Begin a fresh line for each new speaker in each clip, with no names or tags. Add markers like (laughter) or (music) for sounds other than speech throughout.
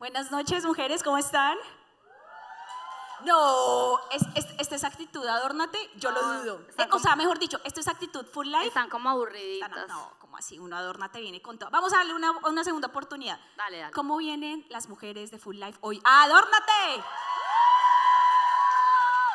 Buenas noches, mujeres, ¿cómo están? No, es, es, esta es actitud, adórnate, yo lo dudo. Eh, o sea, mejor dicho, esto es actitud full life.
Están como aburriditas.
No, como así, uno adórnate viene con todo. Vamos a darle una, una segunda oportunidad.
Dale, dale.
¿Cómo vienen las mujeres de full life hoy? ¡Adórnate!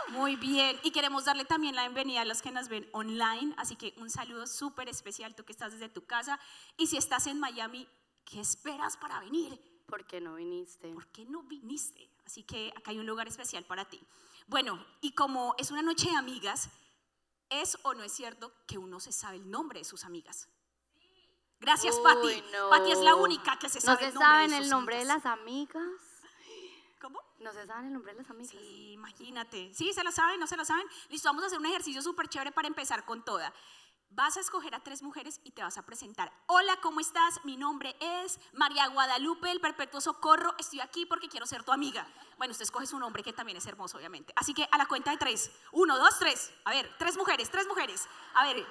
Muy bien, y queremos darle también la bienvenida a los que nos ven online, así que un saludo súper especial tú que estás desde tu casa. Y si estás en Miami, ¿qué esperas para venir?
¿Por qué no viniste?
¿por qué no viniste? Así que acá hay un lugar especial para ti. Bueno, y como es una noche de amigas, ¿es o no es cierto que uno se sabe el nombre de sus amigas? Gracias,
Uy,
Patti.
no.
Patti es la única que se
¿No
sabe
se
el nombre
saben
de
el
sus
nombre de las amigas?
¿Cómo?
¿No se saben el nombre de las amigas?
Sí, imagínate. Sí, se lo saben, no se lo saben. Listo, vamos a hacer un ejercicio súper chévere para empezar con toda. Vas a escoger a tres mujeres y te vas a presentar. Hola, ¿cómo estás? Mi nombre es María Guadalupe del Perpetuo Socorro. Estoy aquí porque quiero ser tu amiga. Bueno, usted escoge su nombre que también es hermoso, obviamente. Así que a la cuenta de tres. Uno, dos, tres. A ver, tres mujeres, tres mujeres. A ver.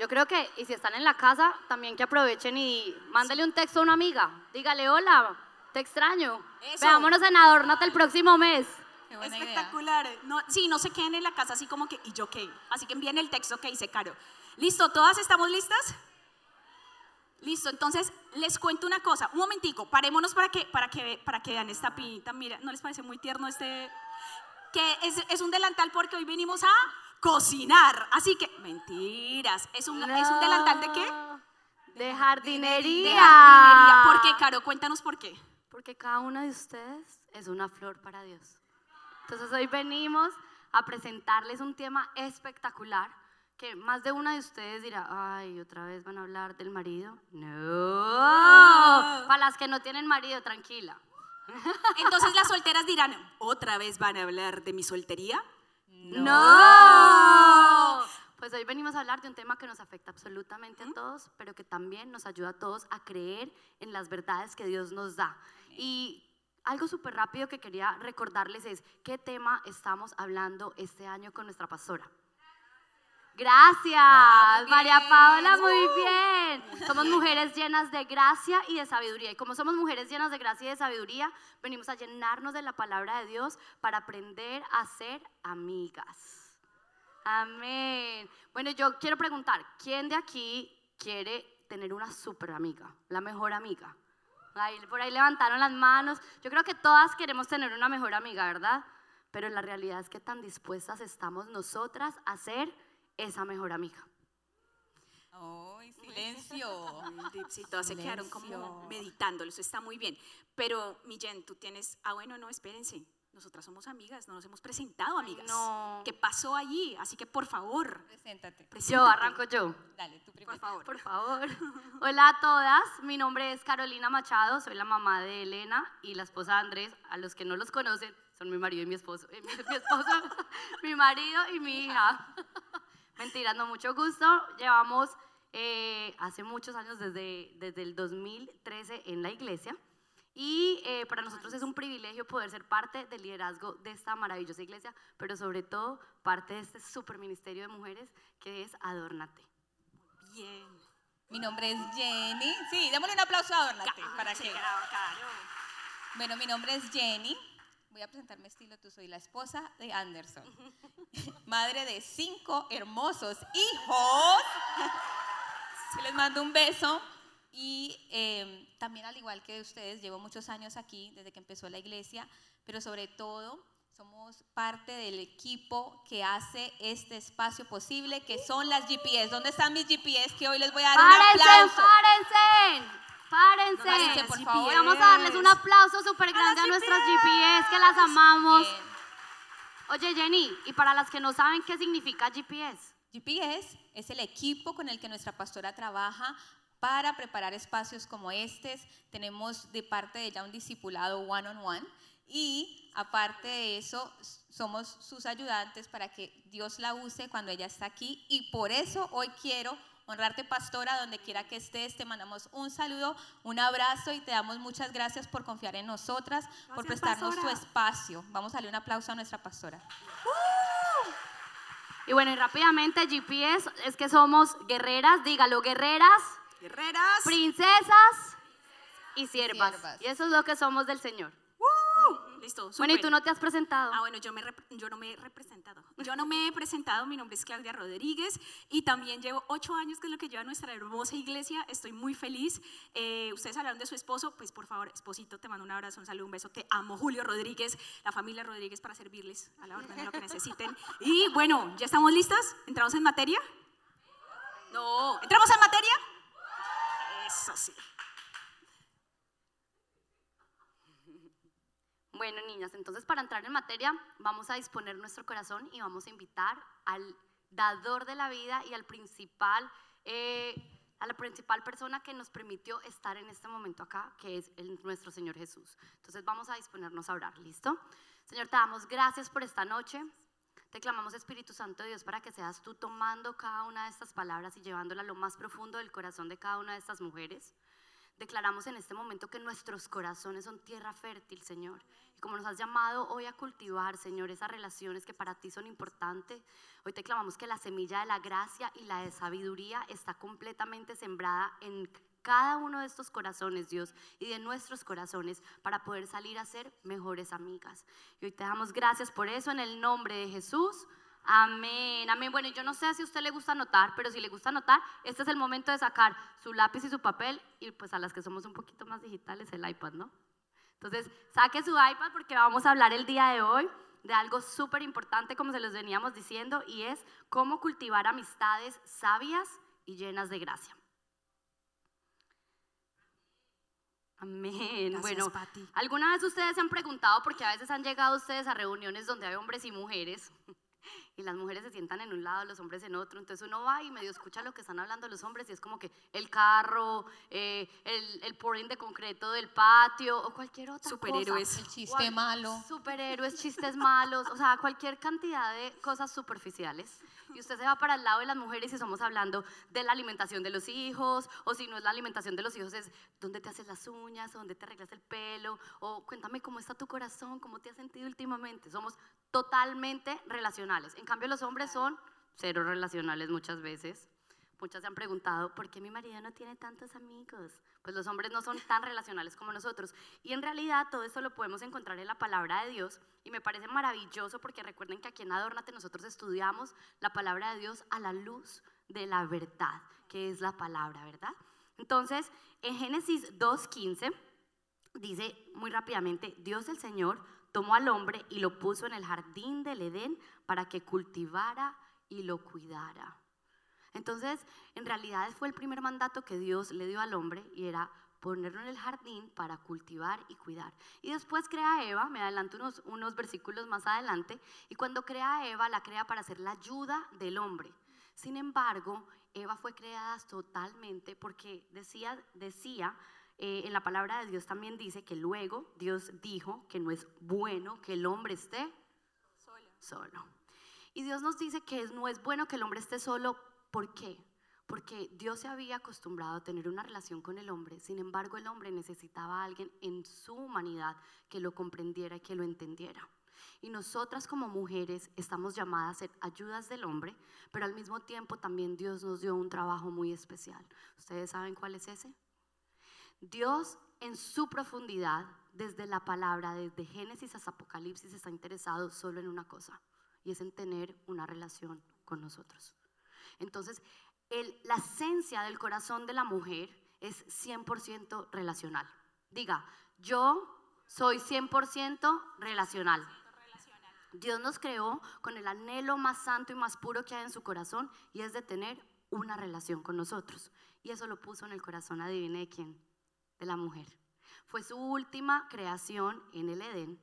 Yo creo que, y si están en la casa, también que aprovechen y mándale un texto a una amiga. Dígale, hola, te extraño.
Eso.
Veámonos en Adórnate el próximo mes.
Qué buena idea.
Espectacular. No, sí, no se queden en la casa así como que, ¿y yo qué? Así que envíen el texto que dice Caro. ¿Listo? ¿Todas estamos listas? Listo, entonces les cuento una cosa. Un momentico, parémonos para que, para que, para que vean esta pinta. Mira, ¿no les parece muy tierno este? Que es, es un delantal porque hoy venimos a cocinar. Así que, mentiras. ¿Es un, ¿es un delantal de qué?
De jardinería.
De jardinería. ¿Por qué, Caro? Cuéntanos por qué.
Porque cada una de ustedes es una flor para Dios. Entonces hoy venimos a presentarles un tema espectacular que más de una de ustedes dirá, ay, otra vez van a hablar del marido. No. Para las que no tienen marido, tranquila.
Entonces las solteras dirán, ¿otra vez van a hablar de mi soltería?
No. Pues hoy venimos a hablar de un tema que nos afecta absolutamente a todos, pero que también nos ayuda a todos a creer en las verdades que Dios nos da. Y algo súper rápido que quería recordarles es qué tema estamos hablando este año con nuestra pastora. Gracias, María. Paola, muy bien. Somos mujeres llenas de gracia y de sabiduría. Y como somos mujeres llenas de gracia y de sabiduría, venimos a llenarnos de la palabra de Dios para aprender a ser amigas. Amén. Bueno, yo quiero preguntar, ¿quién de aquí quiere tener una super amiga, la mejor amiga? Ahí, por ahí levantaron las manos. Yo creo que todas queremos tener una mejor amiga, ¿verdad? Pero la realidad es que tan dispuestas estamos nosotras a ser esa mejor amiga.
Ay, silencio.
Sí, todas se quedaron como meditándolo, eso está muy bien. Pero, Millen, tú tienes, ah, bueno, no, espérense, nosotras somos amigas, no nos hemos presentado amigas.
no.
¿Qué pasó allí? Así que, por favor,
Preséntate.
Yo arranco yo.
Dale, tú primero.
Por favor.
Por favor. (laughs) Hola a todas, mi nombre es Carolina Machado, soy la mamá de Elena y la esposa de Andrés. A los que no los conocen, son mi marido y mi esposo. eh, mi, (laughs) mi esposo, mi marido y mi hija. Mentiras, no, mucho gusto. Llevamos eh, hace muchos años, desde, desde el 2013 en la iglesia. Y eh, para nosotros es un privilegio poder ser parte del liderazgo de esta maravillosa iglesia, pero sobre todo parte de este super ministerio de mujeres que es Adórnate.
Bien.
Mi nombre es Jenny. Sí, démosle un aplauso a Adornate.
Ca-
¿Para qué? Bueno, mi nombre es Jenny. Voy a presentarme estilo. Tú soy la esposa de Anderson. (laughs) Madre de cinco hermosos hijos. (laughs) Se les mando un beso. Y eh, también, al igual que ustedes, llevo muchos años aquí, desde que empezó la iglesia, pero sobre todo somos parte del equipo que hace este espacio posible, que son las GPS. ¿Dónde están mis GPS? Que hoy les voy a dar un
¡Párense,
aplauso.
Párense!
Por favor.
Vamos a darles un aplauso súper grande a,
las
nuestras GPS, que las amamos.
Bien.
Oye, Jenny, y para las que no saben qué significa GPS,
GPS es el equipo con el que nuestra pastora trabaja para preparar espacios como estos. Tenemos de parte de ella un discipulado one on one y aparte de eso somos sus ayudantes para que Dios la use cuando ella está aquí y por eso hoy quiero honrarte, pastora, donde quiera que estés. Te mandamos un saludo, un abrazo y te damos muchas gracias por confiar en nosotras, por prestarnos tu espacio. Vamos a darle un aplauso a nuestra pastora.
Y bueno, y rápidamente GPS es que somos guerreras, dígalo, guerreras,
Guerreras.
princesas y siervas.
Siervas.
Y eso es lo que somos del Señor.
Listo.
Bueno, y tú no te has presentado.
Ah, bueno, yo, me rep- yo no me he representado. Yo no me he presentado, mi nombre es Claudia Rodríguez y también llevo ocho años, que es lo que lleva nuestra hermosa iglesia. Estoy muy feliz. Eh, ustedes hablaron de su esposo, pues por favor, esposito, te mando un abrazo, un saludo, un beso. Te amo, Julio Rodríguez, la familia Rodríguez para servirles a la orden de lo que necesiten. Y bueno, ¿ya estamos listas? ¿Entramos en materia? No, ¿entramos en materia? Eso sí.
Bueno, niñas, entonces para entrar en materia, vamos a disponer nuestro corazón y vamos a invitar al dador de la vida y al principal, eh, a la principal persona que nos permitió estar en este momento acá, que es nuestro Señor Jesús. Entonces vamos a disponernos a orar, ¿listo? Señor, te damos gracias por esta noche. Te clamamos, Espíritu Santo de Dios, para que seas tú tomando cada una de estas palabras y llevándola a lo más profundo del corazón de cada una de estas mujeres. Declaramos en este momento que nuestros corazones son tierra fértil, Señor. Como nos has llamado hoy a cultivar, Señor, esas relaciones que para ti son importantes, hoy te clamamos que la semilla de la gracia y la de sabiduría está completamente sembrada en cada uno de estos corazones, Dios, y de nuestros corazones para poder salir a ser mejores amigas. Y hoy te damos gracias por eso en el nombre de Jesús. Amén, amén. Bueno, yo no sé si a usted le gusta anotar, pero si le gusta anotar, este es el momento de sacar su lápiz y su papel y pues a las que somos un poquito más digitales, el iPad, ¿no? Entonces, saque su iPad porque vamos a hablar el día de hoy de algo súper importante, como se los veníamos diciendo, y es cómo cultivar amistades sabias y llenas de gracia. Amén.
Gracias,
bueno,
Pati.
¿alguna vez ustedes se han preguntado, porque a veces han llegado ustedes a reuniones donde hay hombres y mujeres, y las mujeres se sientan en un lado, los hombres en otro, entonces uno va y medio escucha lo que están hablando los hombres y es como que el carro, eh, el, el pouring de concreto del patio o cualquier otra
Superhéroes.
cosa.
El chiste malo.
Superhéroes, chistes malos, o sea, cualquier cantidad de cosas superficiales. Y usted se va para el lado de las mujeres y estamos hablando de la alimentación de los hijos, o si no es la alimentación de los hijos, es dónde te haces las uñas, o dónde te arreglas el pelo, o cuéntame cómo está tu corazón, cómo te has sentido últimamente. Somos totalmente relacionales. En cambio, los hombres son cero relacionales muchas veces. Muchas se han preguntado, ¿por qué mi marido no tiene tantos amigos? Pues los hombres no son tan relacionales como nosotros. Y en realidad todo esto lo podemos encontrar en la palabra de Dios. Y me parece maravilloso porque recuerden que aquí en Adórnate nosotros estudiamos la palabra de Dios a la luz de la verdad, que es la palabra, ¿verdad? Entonces, en Génesis 2.15 dice muy rápidamente, Dios el Señor tomó al hombre y lo puso en el jardín del Edén para que cultivara y lo cuidara. Entonces, en realidad fue el primer mandato que Dios le dio al hombre y era ponerlo en el jardín para cultivar y cuidar. Y después crea a Eva, me adelanto unos, unos versículos más adelante, y cuando crea a Eva, la crea para ser la ayuda del hombre. Sin embargo, Eva fue creada totalmente porque decía, decía eh, en la palabra de Dios también dice que luego Dios dijo que no es bueno que el hombre esté solo. Y Dios nos dice que no es bueno que el hombre esté solo. ¿Por qué? Porque Dios se había acostumbrado a tener una relación con el hombre. Sin embargo, el hombre necesitaba a alguien en su humanidad que lo comprendiera y que lo entendiera. Y nosotras como mujeres estamos llamadas a ser ayudas del hombre, pero al mismo tiempo también Dios nos dio un trabajo muy especial. ¿Ustedes saben cuál es ese? Dios en su profundidad, desde la palabra, desde Génesis hasta Apocalipsis, está interesado solo en una cosa, y es en tener una relación con nosotros. Entonces, la esencia del corazón de la mujer es 100% relacional. Diga, yo soy 100% relacional. Dios nos creó con el anhelo más santo y más puro que hay en su corazón y es de tener una relación con nosotros. Y eso lo puso en el corazón, adivine de quién, de la mujer. Fue su última creación en el Edén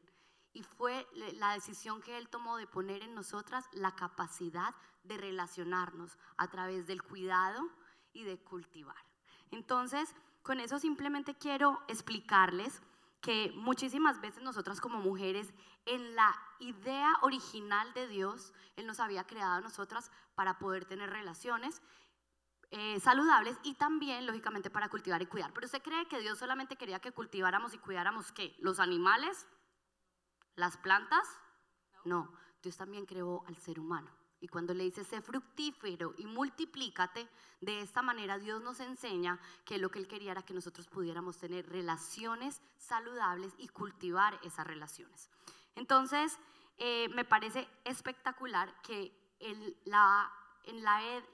y fue la decisión que él tomó de poner en nosotras la capacidad de relacionarnos a través del cuidado y de cultivar. Entonces, con eso simplemente quiero explicarles que muchísimas veces nosotras como mujeres, en la idea original de Dios, Él nos había creado a nosotras para poder tener relaciones. eh, saludables y también, lógicamente, para cultivar y cuidar. Pero usted cree que Dios solamente quería que cultiváramos y cuidáramos qué? ¿Los animales? ¿Las plantas? No, Dios también creó al ser humano. Y cuando le dice, sé fructífero y multiplícate, de esta manera Dios nos enseña que lo que Él quería era que nosotros pudiéramos tener relaciones saludables y cultivar esas relaciones. Entonces, eh, me parece espectacular que en la,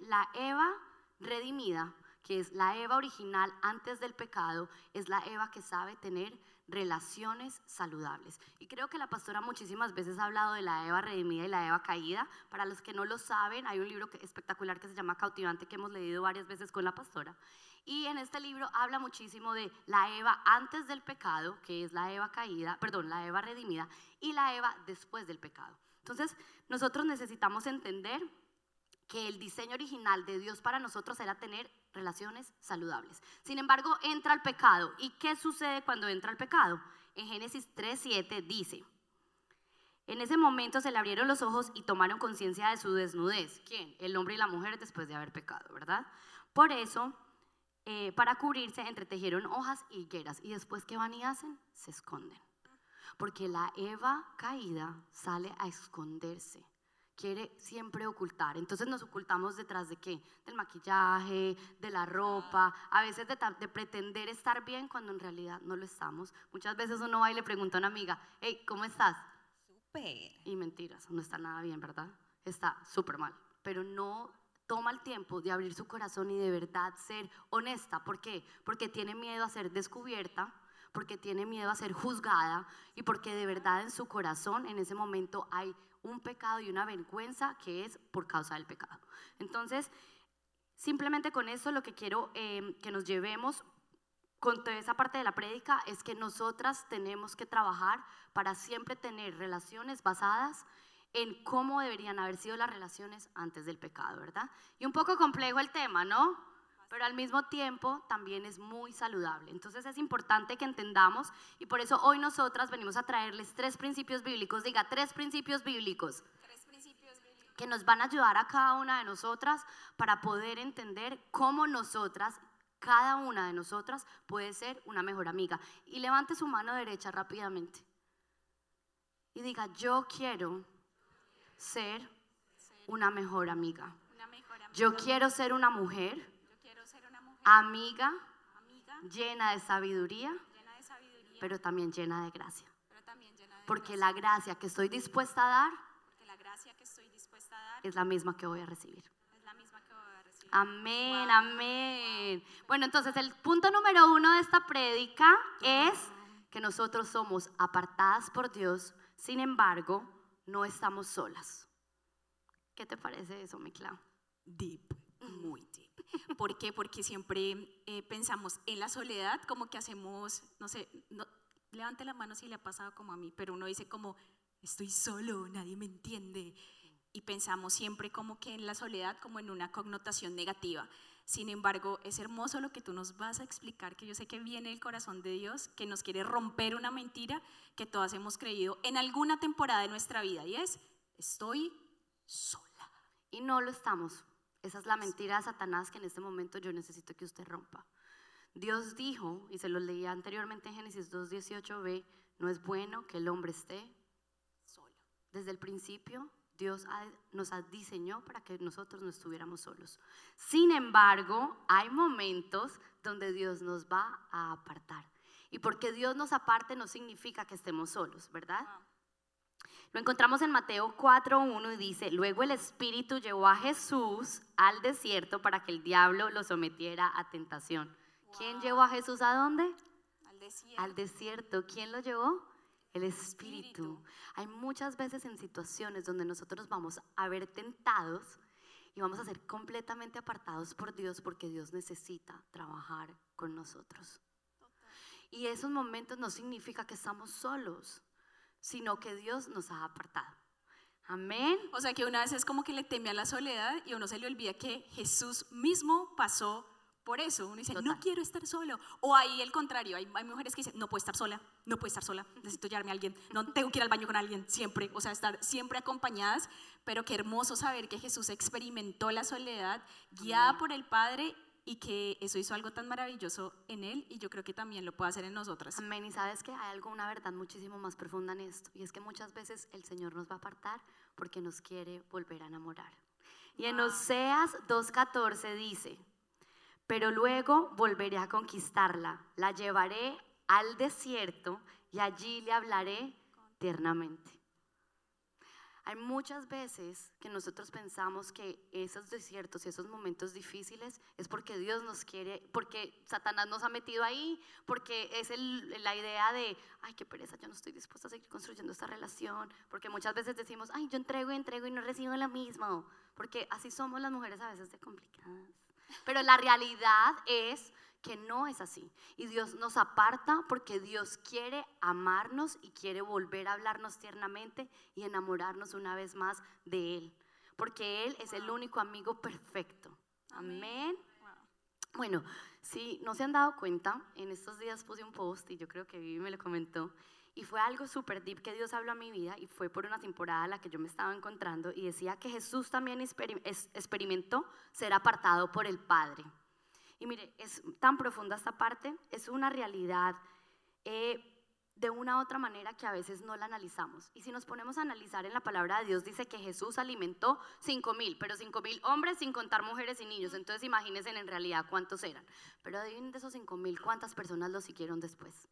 la Eva redimida, que es la Eva original antes del pecado, es la Eva que sabe tener relaciones saludables. Y creo que la pastora muchísimas veces ha hablado de la Eva redimida y la Eva caída. Para los que no lo saben, hay un libro espectacular que se llama Cautivante que hemos leído varias veces con la pastora. Y en este libro habla muchísimo de la Eva antes del pecado, que es la Eva caída, perdón, la Eva redimida, y la Eva después del pecado. Entonces, nosotros necesitamos entender que el diseño original de Dios para nosotros era tener relaciones saludables. Sin embargo, entra el pecado. ¿Y qué sucede cuando entra el pecado? En Génesis 3:7 dice, en ese momento se le abrieron los ojos y tomaron conciencia de su desnudez. ¿Quién? El hombre y la mujer después de haber pecado, ¿verdad? Por eso, eh, para cubrirse, entretejieron hojas y higueras. Y después, ¿qué van y hacen? Se esconden. Porque la Eva caída sale a esconderse quiere siempre ocultar. Entonces nos ocultamos detrás de qué? Del maquillaje, de la ropa, a veces de, de, pretender estar bien cuando en realidad no lo estamos. Muchas veces uno va y le pregunta a una amiga, hey, ¿cómo estás?
Súper.
Y mentiras, no está nada bien, ¿verdad? Está súper mal. Pero no toma el tiempo de abrir su corazón y de verdad ser honesta. ¿Por qué? Porque tiene miedo a ser descubierta porque tiene miedo a ser juzgada y porque de verdad en su corazón en ese momento hay un pecado y una vergüenza que es por causa del pecado. Entonces, simplemente con eso lo que quiero em, que nos llevemos con toda esa parte de la prédica es que nosotras tenemos que trabajar para siempre tener relaciones basadas en cómo deberían haber sido las relaciones antes del pecado, ¿verdad? Y un poco complejo el tema, ¿no? Pero al mismo tiempo también es muy saludable. Entonces es importante que entendamos y por eso hoy nosotras venimos a traerles tres principios bíblicos, diga tres principios bíblicos. Que nos van a ayudar a cada una de nosotras para poder entender cómo nosotras, cada una de nosotras, puede ser una mejor amiga. Y levante su mano derecha rápidamente. Y diga, yo quiero ser una mejor amiga. Yo quiero ser una mujer amiga, llena, de sabiduría, pero también llena de gracia. porque la gracia que estoy dispuesta a dar, es la misma que voy a recibir. Amén, amén. Bueno, entonces el punto número uno de esta prédica es que nosotros somos apartadas por Dios, sin embargo, no estamos solas. ¿Qué te parece eso, mi
Deep, muy deep. ¿Por qué? Porque siempre eh, pensamos en la soledad, como que hacemos, no sé, no, levante la mano si le ha pasado como a mí, pero uno dice como, estoy solo, nadie me entiende. Y pensamos siempre como que en la soledad como en una connotación negativa. Sin embargo, es hermoso lo que tú nos vas a explicar, que yo sé que viene el corazón de Dios, que nos quiere romper una mentira que todas hemos creído en alguna temporada de nuestra vida, y es, estoy sola.
Y no lo estamos. Esa es la mentira de Satanás que en este momento yo necesito que usted rompa. Dios dijo, y se lo leía anteriormente en Génesis 2.18b, no es bueno que el hombre esté solo. Desde el principio Dios nos diseñó para que nosotros no estuviéramos solos. Sin embargo, hay momentos donde Dios nos va a apartar. Y porque Dios nos aparte no significa que estemos solos, ¿verdad? Ah. Lo encontramos en Mateo 4.1 y dice, luego el Espíritu llevó a Jesús al desierto para que el diablo lo sometiera a tentación. ¿Quién llevó a Jesús a dónde?
Al desierto.
Al desierto. ¿Quién lo llevó? El Espíritu. Hay muchas veces en situaciones donde nosotros vamos a ver tentados y vamos a ser completamente apartados por Dios porque Dios necesita trabajar con nosotros. Y esos momentos no significa que estamos solos sino que Dios nos ha apartado. Amén.
O sea que una vez es como que le teme a la soledad y uno se le olvida que Jesús mismo pasó por eso. Uno dice,
Total.
no quiero estar solo. O ahí el contrario, hay, hay mujeres que dicen, no puedo estar sola, no puedo estar sola, necesito llevarme a alguien, no tengo que ir al baño con alguien, siempre, o sea, estar siempre acompañadas. Pero qué hermoso saber que Jesús experimentó la soledad guiada por el Padre y que eso hizo algo tan maravilloso en él y yo creo que también lo puede hacer en nosotras.
Amén. Y sabes que hay algo, una verdad muchísimo más profunda en esto. Y es que muchas veces el Señor nos va a apartar porque nos quiere volver a enamorar. Y en Oseas 2.14 dice, pero luego volveré a conquistarla, la llevaré al desierto y allí le hablaré tiernamente. Hay muchas veces que nosotros pensamos que esos desiertos y esos momentos difíciles es porque Dios nos quiere, porque Satanás nos ha metido ahí, porque es el- la idea de, ay, qué pereza, yo no estoy dispuesta a seguir construyendo esta relación, porque muchas veces decimos, ay, yo entrego y entrego y no recibo lo mismo, porque así somos las mujeres a veces de complicadas. Pero la realidad es que no es así. Y Dios nos aparta porque Dios quiere amarnos y quiere volver a hablarnos tiernamente y enamorarnos una vez más de Él. Porque Él es el único amigo perfecto. Amén. Bueno, si no se han dado cuenta, en estos días puse un post y yo creo que Vivi me lo comentó. Y fue algo súper deep que Dios habló a mi vida y fue por una temporada en la que yo me estaba encontrando y decía que Jesús también experimentó ser apartado por el Padre. Y mire, es tan profunda esta parte, es una realidad eh, de una u otra manera que a veces no la analizamos. Y si nos ponemos a analizar en la palabra de Dios, dice que Jesús alimentó cinco mil, pero cinco mil hombres sin contar mujeres y niños. Entonces imagínense en realidad cuántos eran. Pero adivinen de esos cinco mil, ¿cuántas personas lo siguieron después?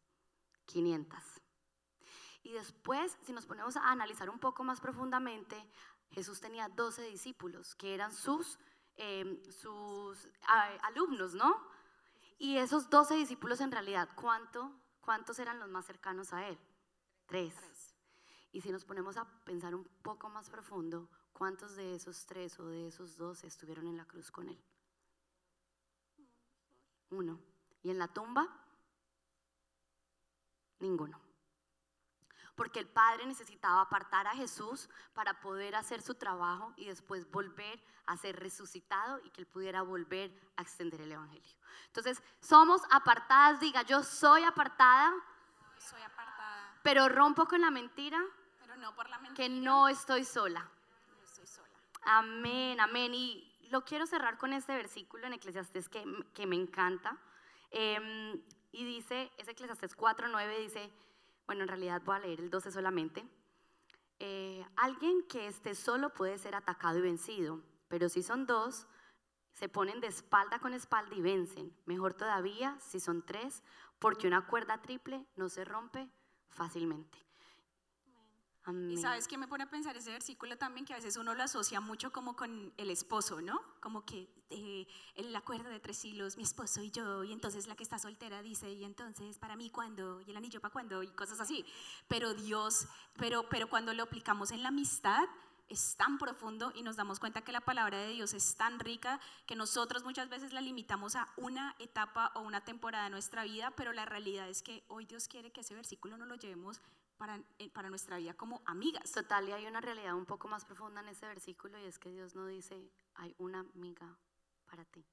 500. Y después, si nos ponemos a analizar un poco más profundamente, Jesús tenía 12 discípulos, que eran sus, eh, sus alumnos, ¿no? Y esos 12 discípulos en realidad, ¿cuánto, ¿cuántos eran los más cercanos a Él? Tres. Y si nos ponemos a pensar un poco más profundo, ¿cuántos de esos tres o de esos 12 estuvieron en la cruz con Él? Uno. ¿Y en la tumba? Ninguno. Porque el Padre necesitaba apartar a Jesús para poder hacer su trabajo y después volver a ser resucitado y que Él pudiera volver a extender el Evangelio. Entonces, somos apartadas, diga, yo soy apartada,
Soy apartada,
pero rompo con la mentira
pero no por la mentira.
que no estoy sola.
no estoy sola.
Amén, amén. Y lo quiero cerrar con este versículo en Eclesiastés que, que me encanta. Em, y dice, es Eclesiastés 4.9, dice, bueno, en realidad voy a leer el 12 solamente. Eh, alguien que esté solo puede ser atacado y vencido, pero si son dos, se ponen de espalda con espalda y vencen. Mejor todavía si son tres, porque una cuerda triple no se rompe fácilmente. Amén.
Y sabes que me pone a pensar ese versículo también, que a veces uno lo asocia mucho como con el esposo, ¿no? Como que eh, el acuerdo de tres hilos, mi esposo y yo, y entonces la que está soltera dice, y entonces para mí cuándo, y el anillo para cuándo, y cosas así. Pero Dios, pero, pero cuando lo aplicamos en la amistad, es tan profundo y nos damos cuenta que la palabra de Dios es tan rica que nosotros muchas veces la limitamos a una etapa o una temporada de nuestra vida, pero la realidad es que hoy Dios quiere que ese versículo no lo llevemos para, eh, para nuestra vida como amigas.
Total, y hay una realidad un poco más profunda en ese versículo y es que Dios no dice, hay una amiga para ti,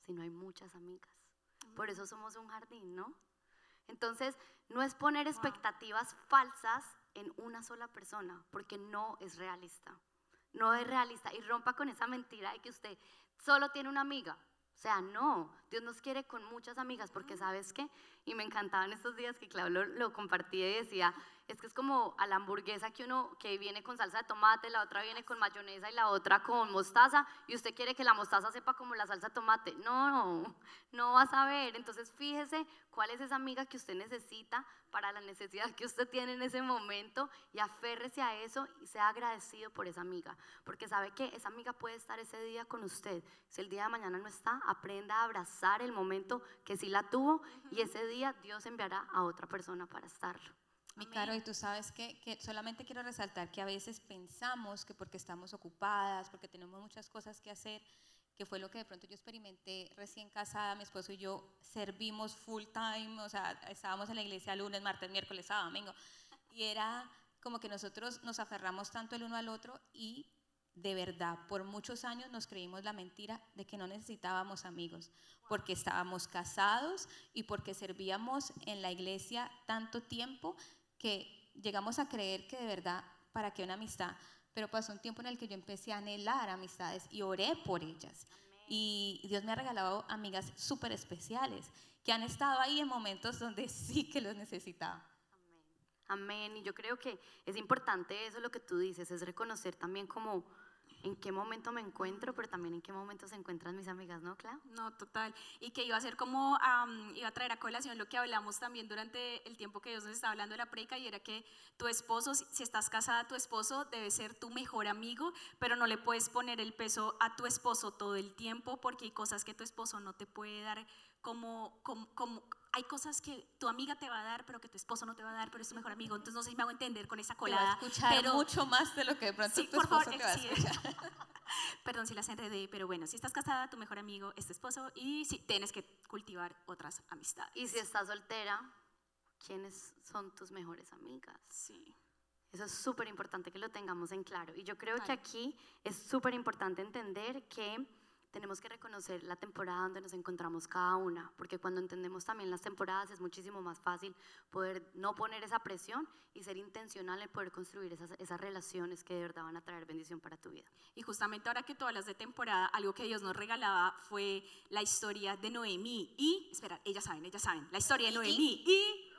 sino hay muchas amigas. Por eso somos un jardín, ¿no? Entonces, no es poner expectativas falsas en una sola persona, porque no es realista. No es realista. Y rompa con esa mentira de que usted solo tiene una amiga. O sea, no, Dios nos quiere con muchas amigas, porque sabes qué, y me encantaban estos días que Claudio lo, lo compartía y decía, es que es como a la hamburguesa que uno que viene con salsa de tomate, la otra viene con mayonesa y la otra con mostaza, y usted quiere que la mostaza sepa como la salsa de tomate. No, no va a saber. Entonces fíjese cuál es esa amiga que usted necesita para la necesidad que usted tiene en ese momento y aférrese a eso y sea agradecido por esa amiga. Porque sabe que esa amiga puede estar ese día con usted. Si el día de mañana no está, aprenda a abrazar el momento que sí la tuvo y ese día Dios enviará a otra persona para estarlo.
Mi caro, y tú sabes que, que solamente quiero resaltar que a veces pensamos que porque estamos ocupadas, porque tenemos muchas cosas que hacer, que fue lo que de pronto yo experimenté recién casada, mi esposo y yo servimos full time, o sea, estábamos en la iglesia lunes, martes, miércoles, sábado, domingo, y era como que nosotros nos aferramos tanto el uno al otro y de verdad, por muchos años nos creímos la mentira de que no necesitábamos amigos, porque estábamos casados y porque servíamos en la iglesia tanto tiempo que llegamos a creer que de verdad, ¿para qué una amistad? Pero pasó un tiempo en el que yo empecé a anhelar amistades y oré por ellas. Y Dios me ha regalado amigas súper especiales que han estado ahí en momentos donde (laughs) sí que los necesitaba.
Amén. Y yo creo que es importante eso lo que tú dices, es reconocer también como en qué momento me encuentro, pero también en qué momento se encuentran mis amigas, ¿no, Clau?
No, total. Y que iba a ser como, iba a traer a colación lo que hablamos también durante el tiempo que Dios nos estaba hablando de la preca y era que tu esposo, si estás casada, tu esposo debe ser tu mejor amigo, pero no le puedes poner el peso a tu esposo todo el tiempo porque hay cosas que tu esposo no te puede dar como, como, como- hay cosas que tu amiga te va a dar, pero que tu esposo no te va a dar, pero es tu mejor amigo. Entonces no sé si me hago entender con esa
Te va a
colada.
escuchar
pero
mucho más de lo que de pronto
Sí,
tu
por
esposo
favor,
te va a escuchar. (laughs)
Perdón si las enredé, pero bueno, si estás casada, tu mejor amigo es tu esposo y sí, tienes que cultivar otras amistades.
Y si estás soltera, ¿quiénes son tus mejores amigas?
Sí.
Eso es súper importante que lo tengamos en claro. Y yo creo que
Claro.
aquí es súper importante entender que tenemos que reconocer la temporada donde nos encontramos cada una, porque cuando entendemos también las temporadas es muchísimo más fácil poder no poner esa presión y ser intencional en poder construir esas, esas relaciones que de verdad van a traer bendición para tu vida.
Y justamente ahora que tú hablas de temporada, algo que Dios nos regalaba fue la historia de Noemí y, espera, ellas saben, ellas saben, la historia de Noemí y...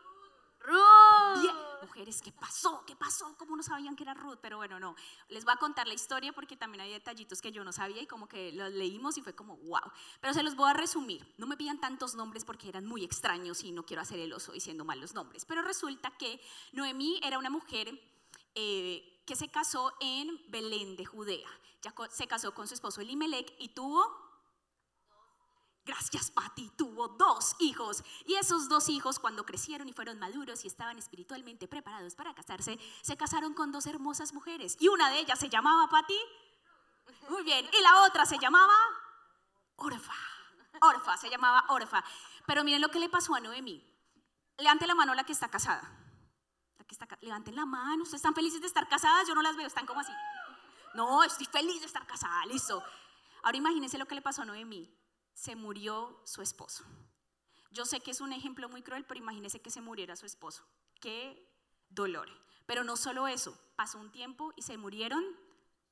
¡Ruth!
Mujeres, ¿qué pasó? ¿Qué pasó? ¿Cómo no sabían que era Ruth? Pero bueno, no. Les voy a contar la historia porque también hay detallitos que yo no sabía y como que los leímos y fue como, wow. Pero se los voy a resumir. No me pidan tantos nombres porque eran muy extraños y no quiero hacer el oso diciendo mal los nombres. Pero resulta que Noemí era una mujer eh, que se casó en Belén de Judea. Ya se casó con su esposo Elimelech y tuvo Gracias, Patti. Tuvo dos hijos. Y esos dos hijos, cuando crecieron y fueron maduros y estaban espiritualmente preparados para casarse, se casaron con dos hermosas mujeres. Y una de ellas se llamaba Patti. Muy bien. Y la otra se llamaba Orfa. Orfa, se llamaba Orfa. Pero miren lo que le pasó a Noemí. Levante la mano la que está casada. Que está Levanten la mano. ¿Ustedes están felices de estar casadas? Yo no las veo. Están como así. No, estoy feliz de estar casada. Listo. Ahora imagínense lo que le pasó a Noemí. Se murió su esposo. Yo sé que es un ejemplo muy cruel, pero imagínense que se muriera su esposo. Qué dolor. Pero no solo eso, pasó un tiempo y se murieron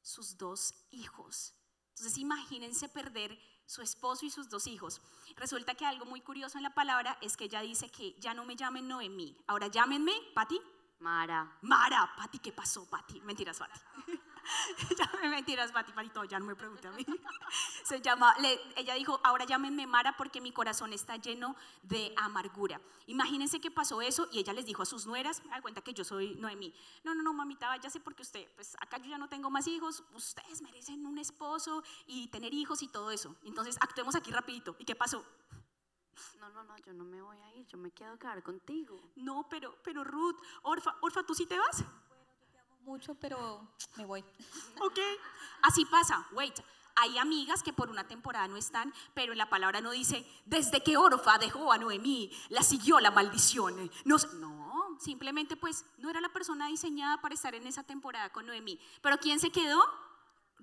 sus dos hijos. Entonces imagínense perder su esposo y sus dos hijos. Resulta que algo muy curioso en la palabra es que ella dice que ya no me llamen Noemí, ahora llámenme Pati.
Mara.
Mara, Pati, ¿qué pasó, Pati? Mentiras, Pati. (laughs) (laughs) ya me mentiras, Pati, Pati, todo, ya no me pregunte a mí. (laughs) Se llama, le- ella dijo, ahora llámenme Mara porque mi corazón está lleno de amargura. Imagínense que pasó eso y ella les dijo a sus nueras, me da cuenta que yo soy Noemí. No, no, no, mamita, váyase porque usted, pues acá yo ya no tengo más hijos, ustedes merecen un esposo y tener hijos y todo eso. Entonces, actuemos aquí rapidito. ¿Y qué pasó?
No, no, no, yo no me voy a ir, yo me quedo a quedar contigo.
No, pero, pero Ruth, Orfa, Orfa, ¿tú sí te vas?
Mucho, pero me voy. (laughs)
Ok. Así pasa. Wait. Hay amigas que por una temporada no están, pero en la palabra no dice, desde que Orfa dejó a Noemí, la siguió la maldición. No, no, simplemente pues no era la persona diseñada para estar en esa temporada con Noemí. Pero ¿quién se quedó?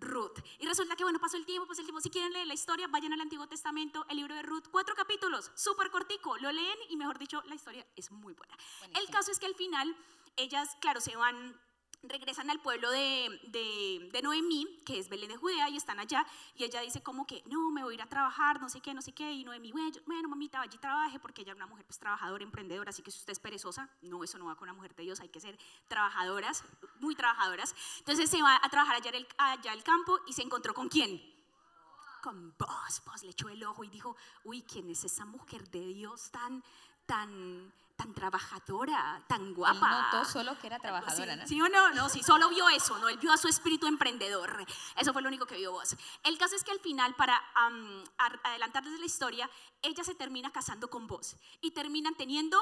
Ruth. Y resulta que, bueno, pasó el tiempo, pasó el tiempo. Si quieren leer la historia, vayan al Antiguo Testamento, el libro de Ruth, cuatro capítulos, súper cortico. Lo leen y, mejor dicho, la historia es muy buena. El caso es que al final, ellas, claro, se van regresan al pueblo de, de, Noemí, que es Belén de Judea, y están allá, y ella dice como que, no, me voy a ir a trabajar, no sé qué, no sé qué, y Noemí, bueno, mamita, vaya y trabaje, porque ella es una mujer pues trabajadora, emprendedora, así que si usted es perezosa, no, eso no va con una mujer de Dios, hay que ser trabajadoras, muy trabajadoras. Entonces se va a trabajar allá, el, allá al campo, y se encontró con quién? con vos, vos le echó el ojo y dijo, uy, ¿quién es esa mujer de Dios tan, tan, tan trabajadora, tan
Él
guapa?
notó solo que era trabajadora,
sí,
¿no?
¿Sí o no? No, sí, solo vio eso, ¿no? Él vio a su espíritu emprendedor. Eso fue lo único que vio vos. El caso es que al final, para adelantarles la historia, ella se termina casando con vos y terminan teniendo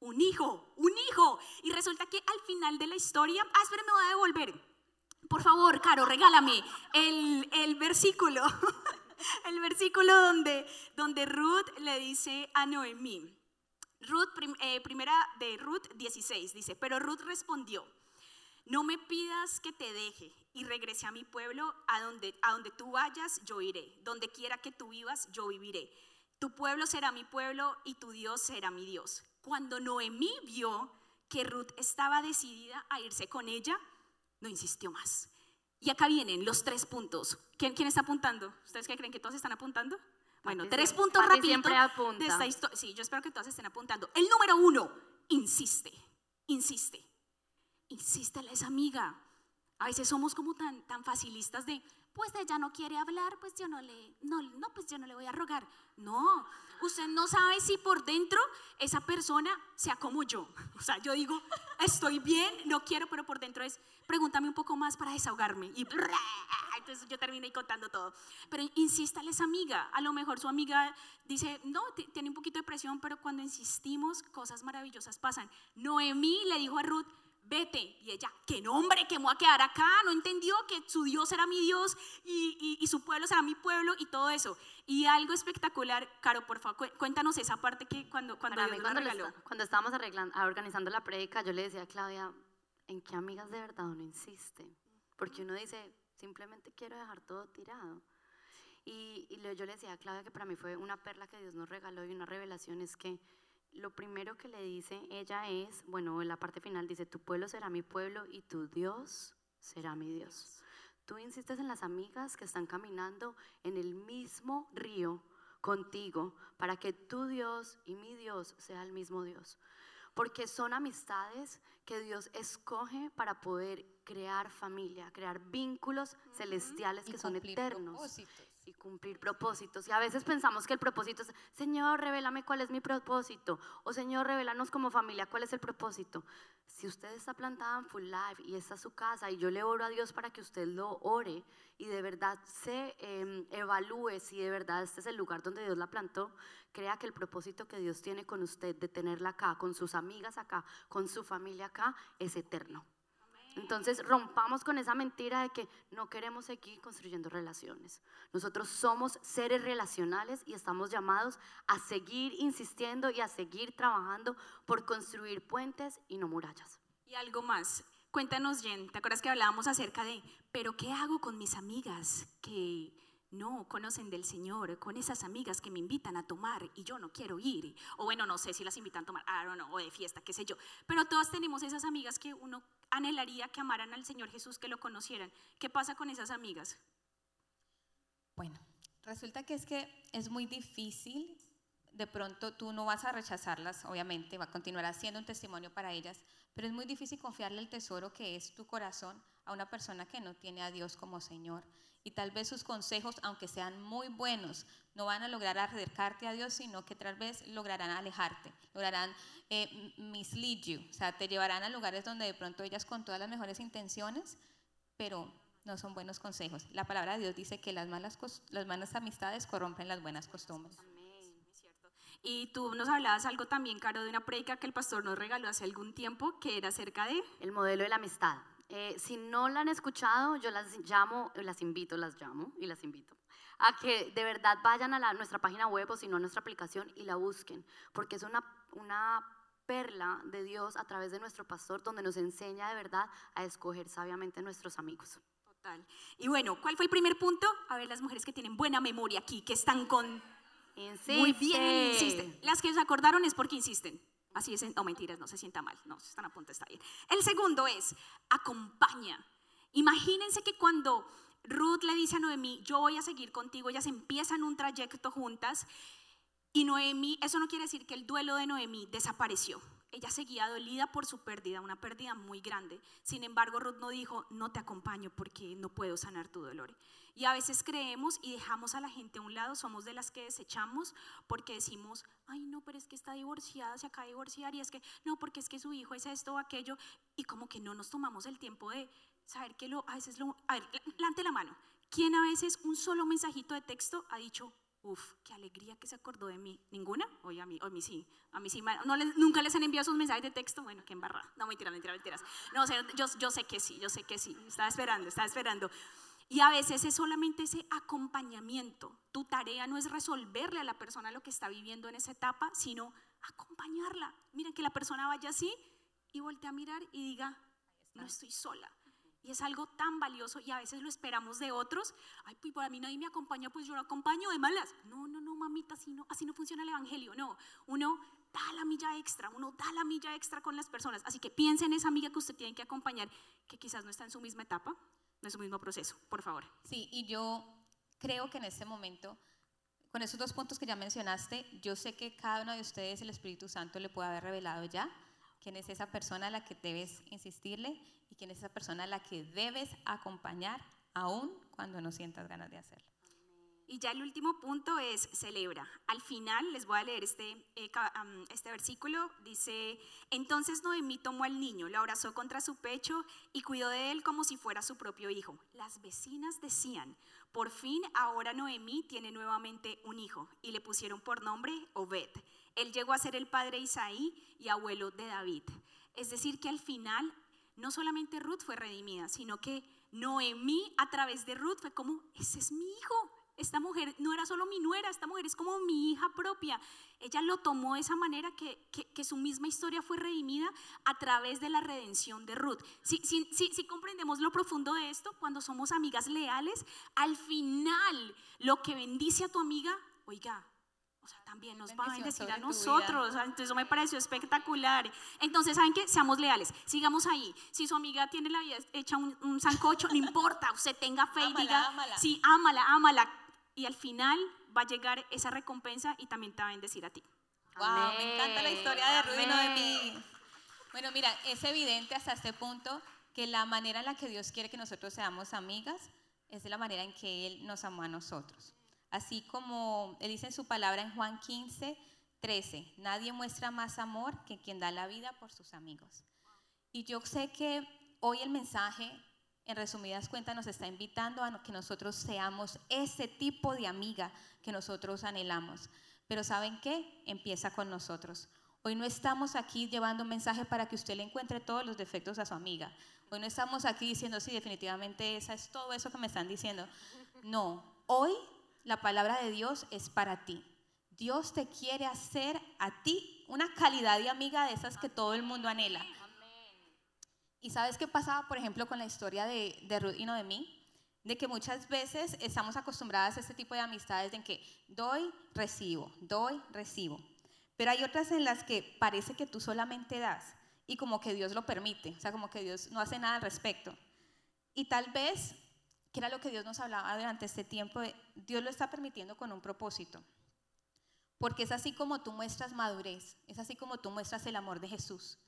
un hijo, un hijo. Y resulta que al final de la historia, ah, espera, me voy a devolver. Por favor, Caro, regálame el, el versículo. (laughs) El versículo donde, donde Ruth le dice a Noemí. Ruth, eh, primera de Ruth 16, dice, pero Ruth respondió, no me pidas que te deje y regrese a mi pueblo, a donde, a donde tú vayas, yo iré. Donde quiera que tú vivas, yo viviré. Tu pueblo será mi pueblo y tu Dios será mi Dios. Cuando Noemí vio que Ruth estaba decidida a irse con ella, no insistió más. Y acá vienen los tres puntos. ¿Quién, quién está apuntando? ¿Ustedes qué creen que todos están apuntando? Bueno, tres puntos
apunta.
de esta historia. Sí, yo espero que todas estén apuntando. El número uno, insiste, insiste. Insístele a esa amiga. A veces somos como tan, tan facilistas de, pues ella no quiere hablar, pues yo no le, no, no, pues yo no le voy a rogar. No, usted no sabe si por dentro esa persona sea como yo. (laughs) O sea, yo digo, estoy bien, no quiero, pero por dentro es, pregúntame un poco más para desahogarme. Y (laughs) entonces yo termino ahí contando todo. Pero insístale a esa amiga. A lo mejor su amiga dice, no, ti- tiene un poquito de presión, pero cuando insistimos, cosas maravillosas pasan. Noemí le dijo a Ruth, vete. Y ella, qué nombre, que me voy a quedar acá. No entendió que su Dios era mi Dios y, y- y su pueblo será mi pueblo y todo eso. Y algo espectacular, Caro, por favor, cu- cuéntanos esa parte que cuando, cuando Dios
mí, cuando,
regaló.
esta- cuando estábamos arreglan- ah, organizando la prédica, yo le decía a Claudia, ¿en qué amigas de verdad uno insiste? Porque uno dice, simplemente quiero dejar todo tirado. Y, y yo le decía a Claudia que para mí fue una perla que Dios nos regaló y una revelación es que lo primero que le dice ella es, bueno, en la parte final dice, tu pueblo será mi pueblo y tu Dios será mi Dios. Tú insistes en las amigas que están caminando en el mismo río contigo para que tu Dios y mi Dios sea el mismo Dios. Porque son amistades que Dios escoge para poder crear familia, crear vínculos celestiales
Y
que son eternos
propósitos.
Y cumplir propósitos. Y a veces pensamos que el propósito es, Señor, revélame cuál es mi propósito. O Señor, revelanos como familia cuál es el propósito. Si usted está plantada en Full Life y esta es su casa y yo le oro a Dios para que usted lo ore y de verdad se eh, evalúe si de verdad este es el lugar donde Dios la plantó, crea que el propósito que Dios tiene con usted de tenerla acá, con sus amigas acá, con su familia acá, es eterno. Entonces rompamos con esa mentira de que no queremos seguir construyendo relaciones. Nosotros somos seres relacionales y estamos llamados a seguir insistiendo y a seguir trabajando por construir puentes y no murallas.
Y algo más. Cuéntanos, Jen, ¿te acuerdas que hablábamos acerca de, pero qué hago con mis amigas que no conocen del Señor, con esas amigas que me invitan a tomar y yo no quiero ir? O bueno, no sé si las invitan a tomar, I don't know, o de fiesta, qué sé yo. Pero todas tenemos esas amigas que uno anhelaría que amaran al Señor Jesús, que lo conocieran. ¿Qué pasa con esas amigas?
Bueno, resulta que es que es muy difícil, de pronto tú no vas a rechazarlas, obviamente, va a continuar haciendo un testimonio para ellas, pero es muy difícil confiarle el tesoro que es tu corazón a una persona que no tiene a Dios como Señor. Y tal vez sus consejos, aunque sean muy buenos, no van a lograr acercarte a Dios, sino que tal vez lograrán alejarte, lograrán eh, mislead you, o sea, te llevarán a lugares donde de pronto ellas con todas las mejores intenciones, pero no son buenos consejos. La palabra de Dios dice que las malas, amistades corrompen las buenas costumbres.
Y tú nos hablabas algo también, Caro, de una predica que el pastor nos regaló hace algún tiempo, que era acerca de...
El modelo de la amistad. Eh, si no la han escuchado, yo las llamo, las invito, las llamo y las invito a que de verdad vayan a la- nuestra página web o si no a nuestra aplicación y la busquen, porque es una, una perla de Dios a través de nuestro pastor donde nos enseña de verdad a escoger sabiamente nuestros amigos.
Total. Y bueno, ¿cuál fue el primer punto? A ver, las mujeres que tienen buena memoria aquí, que están con... Muy bien,
Insiste.
insisten. Las que se acordaron es porque insisten. Así es, no mentiras, no se sienta mal, no, están a punto, está bien. El segundo es, acompaña. Imagínense que cuando Ruth le dice a Noemí, yo voy a seguir contigo, ellas empiezan un trayecto juntas y Noemí, eso no quiere decir que el duelo de Noemí desapareció. Ella seguía dolida por su pérdida, una pérdida muy grande. Sin embargo, Ruth no dijo, no te acompaño porque no puedo sanar tu dolor. Y a veces creemos y dejamos a la gente a un lado, somos de las que desechamos porque decimos, ay no, pero es que está divorciada, se acaba de divorciar y es que, no, porque es que su hijo es esto o aquello. Y como que no nos tomamos el tiempo de saber que lo, a veces lo, a ver, levante la mano. ¿Quién a veces un solo mensajito de texto ha dicho, Uf, qué alegría que se acordó de mí. ¿Ninguna? Oye, a mí, a mí sí. A mí sí. No les- ¿Nunca les han enviado sus mensajes de texto? Bueno, qué embarrada. No, mentiras, mentiras, mentiras. No, o sea, yo, yo sé que sí, yo sé que sí. Estaba esperando, estaba esperando. Y a veces es solamente ese acompañamiento. Tu tarea no es resolverle a la persona lo que está viviendo en esa etapa, sino acompañarla. Miren que la persona vaya así y voltea a mirar y diga, no estoy sola. Y es algo tan valioso y a veces lo esperamos de otros. Ay, pues para mí nadie me acompaña, pues yo lo acompaño de malas. No, no, no, mamita, así no, así no funciona el evangelio. No, uno da la milla extra, uno da la milla extra con las personas. Así que piense en esa amiga que usted tiene que acompañar, que quizás no está en su misma etapa, no es su mismo proceso, por favor.
Sí, y yo creo que en este momento, con esos dos puntos que ya mencionaste, yo sé que cada uno de ustedes el Espíritu Santo le puede haber revelado ya quién es esa persona a la que debes insistirle y quién es esa persona a la que debes acompañar aún cuando no sientas ganas de hacerlo.
Y ya el último punto es celebra. Al final les voy a leer este, eh, este versículo. Dice, entonces Noemí tomó al niño, lo abrazó contra su pecho y cuidó de él como si fuera su propio hijo. Las vecinas decían, por fin ahora Noemí tiene nuevamente un hijo y le pusieron por nombre Obed. Él llegó a ser el padre de Isaí y abuelo de David. Es decir, que al final no solamente Ruth fue redimida, sino que Noemí a través de Ruth fue como, ese es mi hijo. Esta mujer no era solo mi nuera, esta mujer es como mi hija propia. Ella lo tomó de esa manera que, que, su misma historia fue redimida a través de la redención de Ruth. Si, si, si, si comprendemos lo profundo de esto, cuando somos amigas leales, al final lo que bendice a tu amiga, oiga, o sea, también nos va a bendecir a nosotros. Entonces, eso me pareció espectacular. Entonces, ¿saben qué? Seamos leales. Sigamos ahí. Si su amiga tiene la vida hecha un, un sancocho, no importa. Usted tenga fe y diga, ámala. sí, ámala, ámala. Y al final va a llegar esa recompensa y también te va a bendecir a ti.
Wow, me encanta la historia de Ruth de mí. Bueno, mira, es evidente hasta este punto que la manera en la que Dios quiere que nosotros seamos amigas es de la manera en que Él nos amó a nosotros. Así como Él dice en su palabra en Juan 15, 13, nadie muestra más amor que quien da la vida por sus amigos. Y yo sé que hoy el mensaje, en resumidas cuentas, nos está invitando a que nosotros seamos ese tipo de amiga que nosotros anhelamos. Pero ¿saben qué? Empieza con nosotros. Hoy no estamos aquí llevando un mensaje para que usted le encuentre todos los defectos a su amiga. Hoy no estamos aquí diciendo, sí, definitivamente esa es todo eso que me están diciendo. No, hoy la palabra de Dios es para ti. Dios te quiere hacer a ti una calidad de amiga de esas que todo el mundo anhela. ¿Y sabes qué pasaba, por ejemplo, con la historia de, de Ruth y Noemí? De que muchas veces estamos acostumbradas a este tipo de amistades en que doy, recibo, doy, recibo. Pero hay otras en las que parece que tú solamente das y como que Dios lo permite, o sea, como que Dios no hace nada al respecto. Y tal vez que era lo que Dios nos hablaba durante este tiempo, Dios lo está permitiendo con un propósito. Porque es así como tú muestras madurez, es así como tú muestras el amor de Jesús.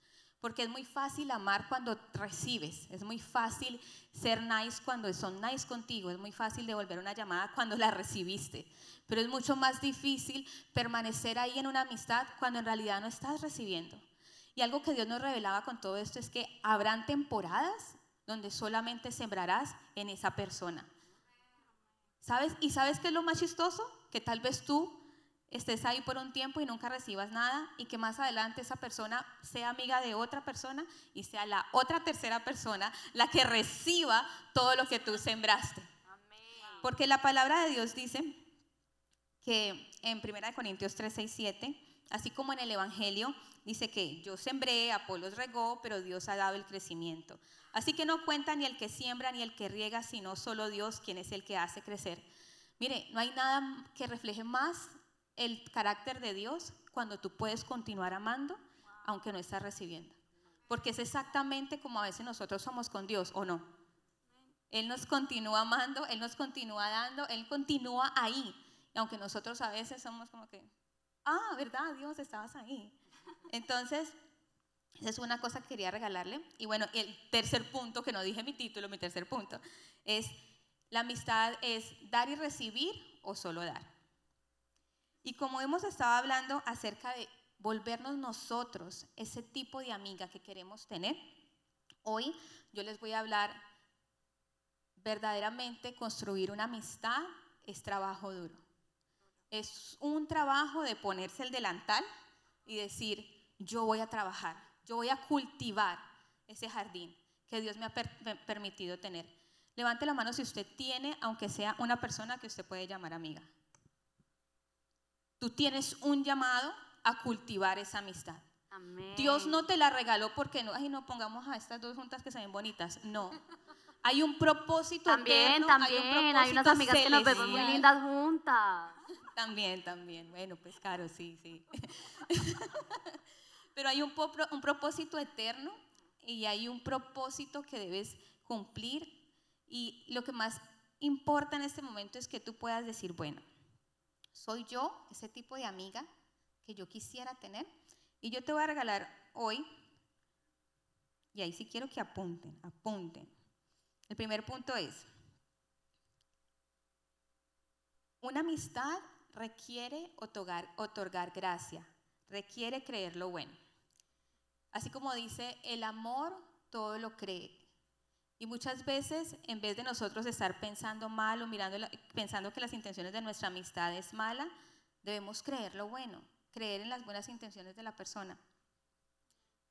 Porque es muy fácil amar cuando recibes, es muy fácil ser nice cuando son nice contigo, es muy fácil devolver una llamada cuando la recibiste, pero es mucho más difícil permanecer ahí en una amistad cuando en realidad no estás recibiendo. Y algo que Dios nos revelaba con todo esto es que habrán temporadas donde solamente sembrarás en esa persona. ¿Sabes? ¿Y sabes qué es lo más chistoso? Que tal vez tú estés ahí por un tiempo y nunca recibas nada y que más adelante esa persona sea amiga de otra persona y sea la otra tercera persona la que reciba todo lo que tú sembraste. Porque la palabra de Dios dice que en 1 Corintios 3, 6, 7, así como en el Evangelio, dice que yo sembré, Apolos regó, pero Dios ha dado el crecimiento. Así que no cuenta ni el que siembra ni el que riega, sino solo Dios quien es el que hace crecer. Mire, no hay nada que refleje más el carácter de Dios cuando tú puedes continuar amando aunque no estás recibiendo. Porque es exactamente como a veces nosotros somos con Dios, ¿o no? Él nos continúa amando, Él nos continúa dando, Él continúa ahí. Y aunque nosotros a veces somos como que, ah, ¿verdad? Dios, estabas ahí. Entonces, esa es una cosa que quería regalarle. Y bueno, el tercer punto, que no dije mi título, mi tercer punto, es la amistad es dar y recibir o solo dar. Y como hemos estado hablando acerca de volvernos nosotros ese tipo de amiga que queremos tener, hoy yo les voy a hablar verdaderamente construir una amistad es trabajo duro. Es un trabajo de ponerse el delantal y decir, yo voy a trabajar, yo voy a cultivar ese jardín que Dios me ha permitido tener. Levante la mano si usted tiene, aunque sea una persona que usted puede llamar amiga. Tú tienes un llamado a cultivar esa amistad.
Amén.
Dios no te la regaló porque no, ay, no pongamos a estas dos juntas que se ven bonitas. No. Hay un propósito
También,
eterno,
también.
hay, un
Hay unas
propósito
amigas que nos vemos muy lindas juntas.
También, también. Bueno, pues claro, sí, sí. (laughs) Pero hay un propósito eterno y hay un propósito que debes cumplir. Y lo que más importa en este momento es que tú puedas decir, bueno, soy yo ese tipo de amiga que yo quisiera tener. Y yo te voy a regalar hoy, y ahí sí quiero que apunten, apunten. El primer punto es, una amistad requiere otorgar, otorgar gracia, requiere creer lo bueno. Así como dice, el amor todo lo cree. Y muchas veces, en vez de nosotros estar pensando mal o mirando pensando que las intenciones de nuestra amistad es mala, debemos creer lo bueno, creer en las buenas intenciones de la persona.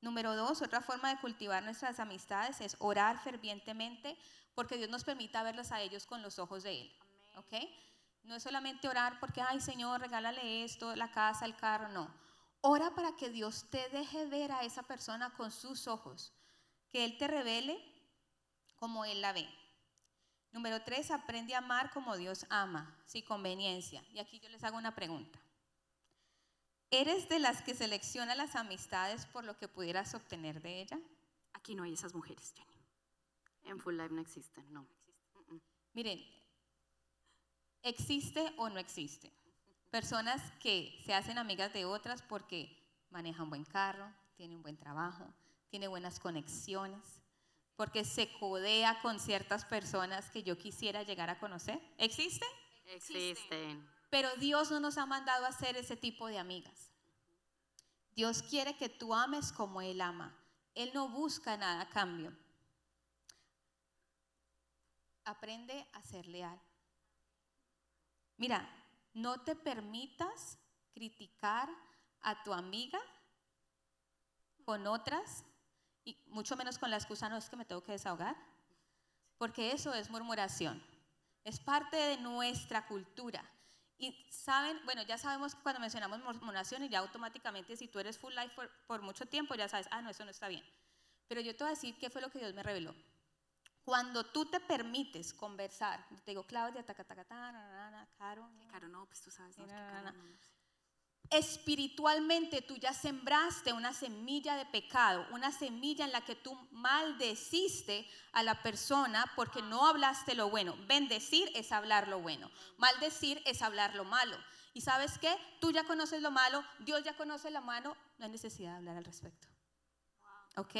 Número dos, otra forma de cultivar nuestras amistades es orar fervientemente porque Dios nos permita verlas a ellos con los ojos de Él. ¿Ok? No es solamente orar porque, ay Señor, regálale esto, la casa, el carro, no. Ora para que Dios te deje ver a esa persona con sus ojos, que Él te revele como Él la ve. Número tres, aprende a amar como Dios ama, sin conveniencia. Y aquí yo les hago una pregunta. ¿Eres de las que selecciona las amistades por lo que pudieras obtener de ella?
Aquí no hay esas mujeres, Jenny.
En Full Life no existen, no. Mm, mm.
Miren, existe o no existe. Personas que se hacen amigas de otras porque manejan buen carro, tienen buen trabajo, tienen buenas conexiones, porque se codea con ciertas personas que yo quisiera llegar a conocer. ¿Existe?
Existen.
Pero Dios no nos ha mandado a hacer ese tipo de amigas. Dios quiere que tú ames como Él ama. Él no busca nada a cambio. Aprende a ser leal. Mira, no te permitas criticar a tu amiga con otras y mucho menos con la excusa no es que me tengo que desahogar, porque eso es murmuración. Es parte de nuestra cultura. Y saben, bueno, ya sabemos que cuando mencionamos murmuración y ya automáticamente si tú eres full life por, por mucho tiempo ya sabes, ah, no, eso no está bien. Pero yo te voy a decir qué fue lo que Dios me reveló. Cuando tú te permites conversar, te digo, Claudia, taca, taca, ta, na, na, na, Caro,
Que Caro, no, pues tú sabes. no,
Sí,
que
no, no,
Caro
no.
no.
Espiritualmente tú ya sembraste una semilla de pecado, una semilla en la que tú maldeciste a la persona porque no hablaste lo bueno. Bendecir es hablar lo bueno, maldecir es hablar lo malo. ¿Y sabes qué? Tú ya conoces lo malo, Dios ya conoce lo malo, no hay necesidad de hablar al respecto. ¿Ok?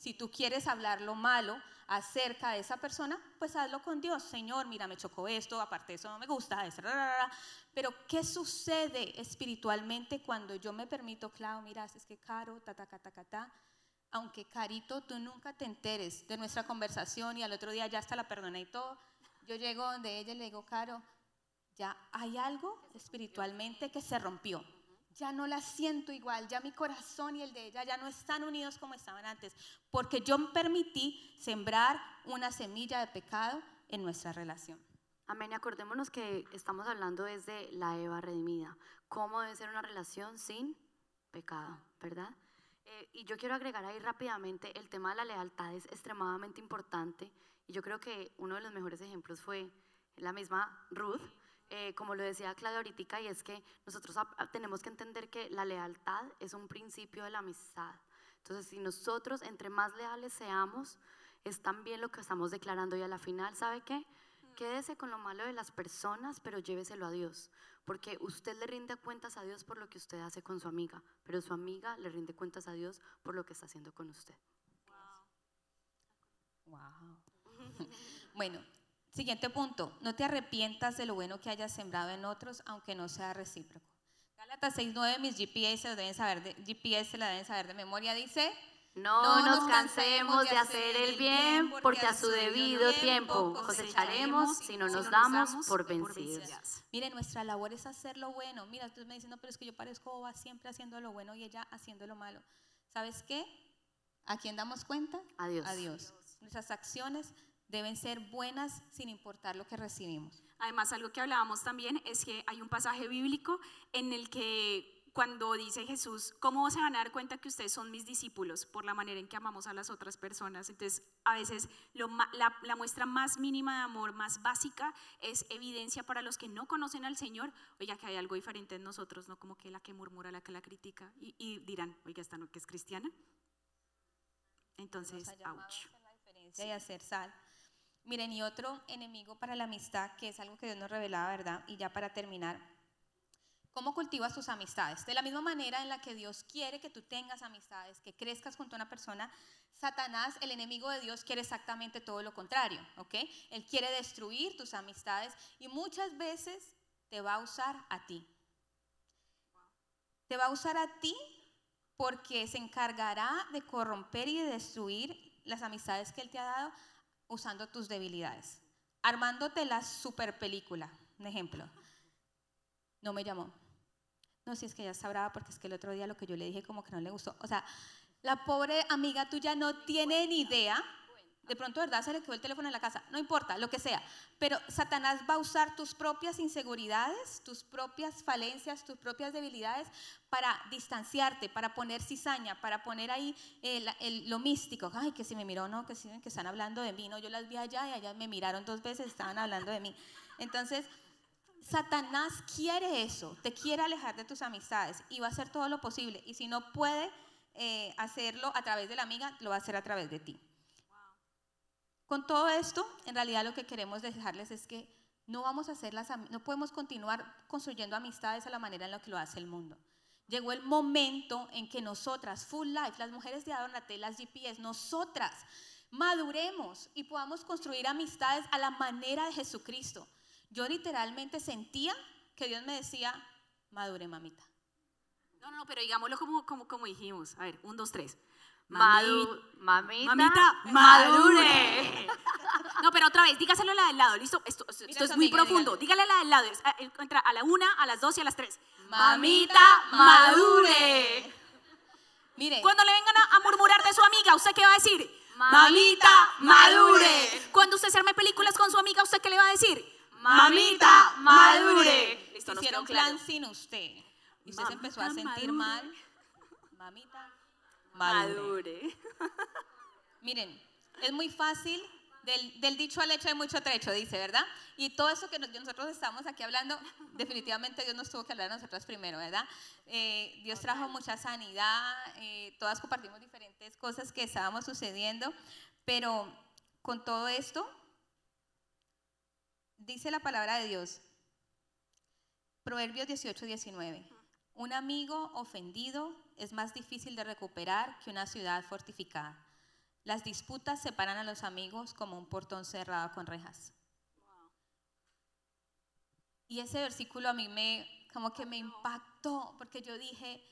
Si tú quieres hablar lo malo acerca de esa persona, pues hazlo con Dios. Señor, mira, me chocó esto, aparte eso no me gusta. es ra, ra, ra". Pero, ¿qué sucede espiritualmente cuando yo me permito, Clau, mira, es que caro, ta, ta, ta, ta, ta. Aunque Carito, tú nunca te enteres de nuestra conversación y al otro día ya hasta la perdoné y todo. Yo llego donde ella y le digo, Caro, ya hay algo espiritualmente que se rompió. Ya no la siento igual, ya mi corazón y el de ella ya no están unidos como estaban antes, porque yo permití sembrar una semilla de pecado en nuestra relación.
Amén. Acordémonos que estamos hablando desde la Eva redimida. ¿Cómo debe ser una relación sin pecado? ¿Verdad? Eh, y yo quiero agregar ahí rápidamente, el tema de la lealtad es extremadamente importante. Y yo creo que uno de los mejores ejemplos fue la misma Ruth, eh, como lo decía Claudia ahorita, y es que nosotros tenemos que entender que la lealtad es un principio de la amistad. Entonces, si nosotros entre más leales seamos, es también lo que estamos declarando y a la final, ¿sabe qué? Quédese con lo malo de las personas, pero lléveselo a Dios. Porque usted le rinde cuentas a Dios por lo que usted hace con su amiga, pero su amiga le rinde cuentas a Dios por lo que está haciendo con usted.
Wow. (laughs) bueno, siguiente punto. No te arrepientas de lo bueno que hayas sembrado en otros, aunque no sea recíproco. Gálatas 6.9, mis GPS se, lo deben saber de, GPS se la deben saber de memoria, dice...
No, nos cansemos de hacer el bien, porque a su debido tiempo cosecharemos si no nos damos por vencidos.
Mire, nuestra labor es hacer lo bueno. Mira, tú me dices, no, pero es que yo parezco boba siempre haciendo lo bueno y ella haciendo lo malo. ¿Sabes qué? ¿A quién damos cuenta?
A Dios.
A Dios. Nuestras acciones deben ser buenas sin importar lo que recibimos.
Además, algo que hablábamos también es que hay un pasaje bíblico en el que cuando dice Jesús, ¿cómo se van a dar cuenta que ustedes son mis discípulos? Por la manera en que amamos a las otras personas. Entonces, a veces lo la, la, muestra más mínima de amor, más básica, es evidencia para los que no conocen al Señor, oiga, que hay algo diferente en nosotros, no como que la que murmura, la que la critica, y, y dirán, oiga, esta no que es cristiana. Entonces, ouch.
Y hacer sal. Miren, y otro enemigo para la amistad, que es algo que Dios nos revelaba, ¿verdad? Y ya para terminar, ¿cómo cultivas tus amistades? De la misma manera en la que Dios quiere que tú tengas amistades, que crezcas junto a una persona, Satanás, el enemigo de Dios, quiere exactamente todo lo contrario, ¿ok? Él quiere destruir tus amistades y muchas veces te va a usar a ti. Te va a usar a ti porque se encargará de corromper y de destruir las amistades que Él te ha dado usando tus debilidades, armándote la super película. Un ejemplo, no me llamó. No, si es que ya está brava porque es que el otro día lo que yo le dije como que no le gustó. O sea, la pobre amiga tuya no tiene ni idea de pronto, ¿verdad? Se le quedó el teléfono en la casa, no importa, lo que sea. Pero Satanás va a usar tus propias inseguridades, tus propias falencias, tus propias debilidades para distanciarte, para poner cizaña, para poner ahí lo místico. Ay, que si me miró, no, que si que están hablando de mí, no, yo las vi allá y allá me miraron dos veces, estaban hablando de mí. Entonces, Satanás quiere eso, te quiere alejar de tus amistades y va a hacer todo lo posible. Y si no puede eh, hacerlo a través de la amiga, lo va a hacer a través de ti. Con todo esto, en realidad lo que queremos dejarles es que no vamos a hacer las, no podemos continuar construyendo amistades a la manera en la que lo hace el mundo. Llegó el momento en que nosotras, Full Life, las mujeres de Adornate, las GPS, nosotras maduremos y podamos construir amistades a la manera de Jesucristo. Yo literalmente sentía que Dios me decía, madure, mamita.
No, no, pero digámoslo como, como, como dijimos. A ver, un, dos, tres
mamita, madure. (laughs)
No, pero otra vez, dígaselo a la del lado, ¿listo? Esto, es muy profundo. Dígale a la del lado. Entra a la una, a las dos y a las tres.
Mamita, madure.
Mire. Cuando le vengan a, murmurar de su amiga, ¿usted qué va a decir? Mamita, madure. Cuando usted se arme películas con su amiga, ¿usted qué le va a decir?
Mamita, madure.
Listo, Hicieron plan sin usted. Y usted se empezó a sentir mal. Mamita, madure. (laughs) Miren, es muy fácil, del, dicho al hecho hay mucho trecho, dice, ¿verdad? Y todo eso que nosotros estamos aquí hablando, (laughs) definitivamente Dios nos tuvo que hablar a nosotras primero, ¿verdad? Eh, Dios trajo mucha sanidad, eh, todas compartimos diferentes cosas que estábamos sucediendo, pero con todo esto, dice la palabra de Dios, Proverbios 18, 19. Un amigo ofendido es más difícil de recuperar que una ciudad fortificada. Las disputas separan a los amigos como un portón cerrado con rejas. Y ese versículo a mí me, como que me impactó, porque yo dije,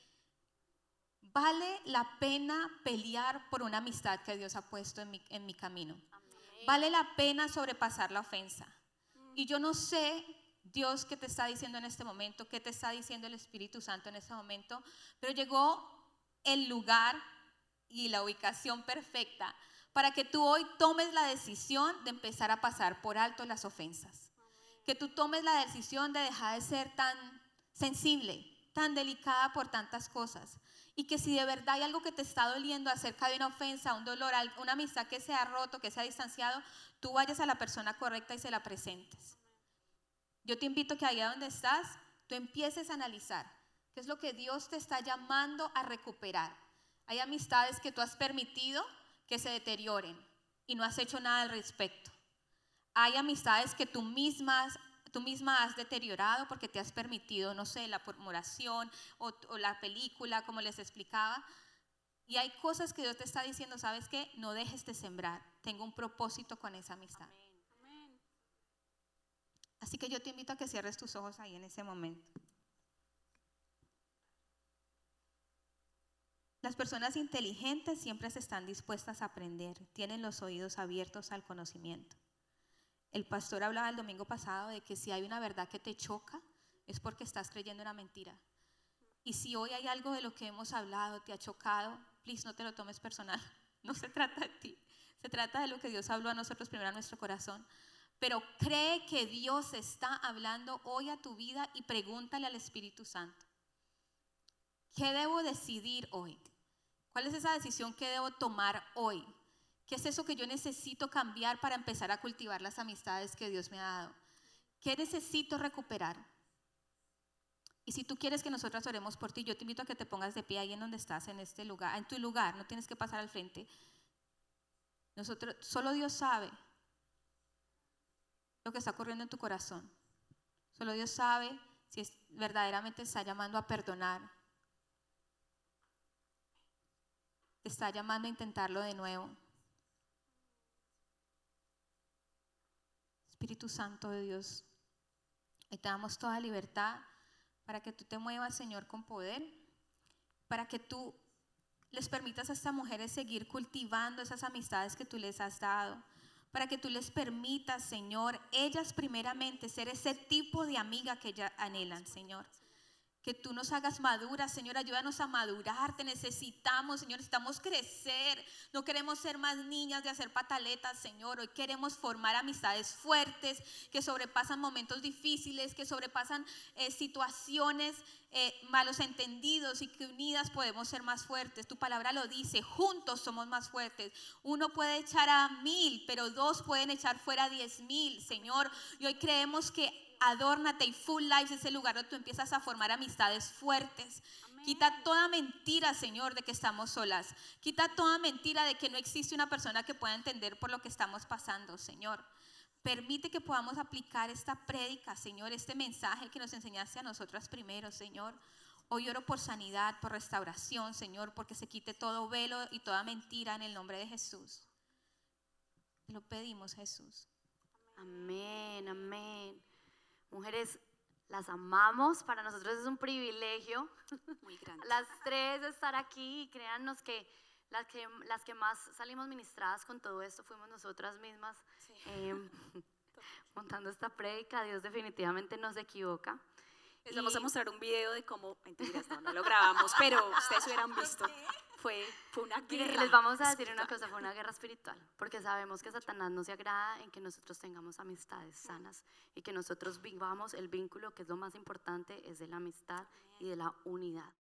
vale la pena pelear por una amistad que Dios ha puesto en mi, en mi camino. Vale la pena sobrepasar la ofensa. Y yo no sé Dios qué te está diciendo en este momento, qué te está diciendo el Espíritu Santo en este momento, pero llegó el lugar y la ubicación perfecta para que tú hoy tomes la decisión de empezar a pasar por alto las ofensas. Que tú tomes la decisión de dejar de ser tan sensible, tan delicada por tantas cosas. Y que si de verdad hay algo que te está doliendo acerca de una ofensa, un dolor, una amistad que se ha roto, que se ha distanciado, tú vayas a la persona correcta y se la presentes. Yo te invito que allá donde estás, tú empieces a analizar qué es lo que Dios te está llamando a recuperar. Hay amistades que tú has permitido que se deterioren y no has hecho nada al respecto. Hay amistades que tú misma, tú misma has deteriorado porque te has permitido, no sé, la murmuración o, o la película, como les explicaba. Y hay cosas que Dios te está diciendo, ¿sabes qué? No dejes de sembrar. Tengo un propósito con esa amistad. Así que yo te invito a que cierres tus ojos ahí en ese momento. Las personas inteligentes siempre se están dispuestas a aprender, tienen los oídos abiertos al conocimiento. El pastor hablaba el domingo pasado de que si hay una verdad que te choca, es porque estás creyendo una mentira. Y si hoy hay algo de lo que hemos hablado, te ha chocado, please no te lo tomes personal. (laughs) No se trata de ti. Se trata de lo que Dios habló a nosotros primero a nuestro corazón pero cree que Dios está hablando hoy a tu vida y pregúntale al Espíritu Santo. ¿Qué debo decidir hoy? ¿Cuál es esa decisión que debo tomar hoy? ¿Qué es eso que yo necesito cambiar para empezar a cultivar las amistades que Dios me ha dado? ¿Qué necesito recuperar? Y si tú quieres que nosotras oremos por ti, yo te invito a que te pongas de pie ahí en donde estás, en este lugar, en tu lugar, no tienes que pasar al frente. Nosotros, solo Dios sabe lo que está ocurriendo en tu corazón. Solo Dios sabe si es, verdaderamente está llamando a perdonar. Está llamando a intentarlo de nuevo. Espíritu Santo de Dios, te damos toda libertad para que tú te muevas, Señor, con poder, para que tú les permitas a estas mujeres seguir cultivando esas amistades que tú les has dado, para que tú les permitas, Señor, ellas primeramente ser ese tipo de amiga que ellas anhelan, Señor. Que tú nos hagas maduras, Señor, ayúdanos a madurar, te necesitamos, Señor, necesitamos crecer, no queremos ser más niñas de hacer pataletas, Señor, hoy queremos formar amistades fuertes, que sobrepasan momentos difíciles, que sobrepasan eh, situaciones, eh, malos entendidos y que unidas podemos ser más fuertes. Tu palabra lo dice, juntos somos más fuertes. Uno puede echar a mil, pero dos pueden echar fuera diez mil, Señor, y hoy creemos que adórnate y Full Life es el lugar donde tú empiezas a formar amistades fuertes. Quita toda mentira, Señor, de que estamos solas. Quita toda mentira de que no existe una persona que pueda entender por lo que estamos pasando, Señor. Permite que podamos aplicar esta prédica, Señor, este mensaje que nos enseñaste a nosotras primero, Señor. Hoy oro por sanidad, por restauración, Señor, porque se quite todo velo y toda mentira en el nombre de Jesús. Te lo pedimos, Jesús.
Amén, amén. Mujeres, las amamos, para nosotros es un privilegio. (laughs)
Muy grande.
Las tres estar aquí y créannos que las que, las que más salimos ministradas con todo esto fuimos nosotras mismas em, (laughs) montando esta prédica. Dios definitivamente no se equivoca.
Les vamos a mostrar un video de cómo, mentiras, no, no lo grabamos, pero ustedes hubieran (laughs) visto. Fue, fue una
Y
guerra.
les vamos a decir una cosa, fue una guerra espiritual, porque sabemos que Satanás no se agrada en que nosotros tengamos amistades sanas y que nosotros vivamos el vínculo que es lo más importante, es de la amistad y de la unidad.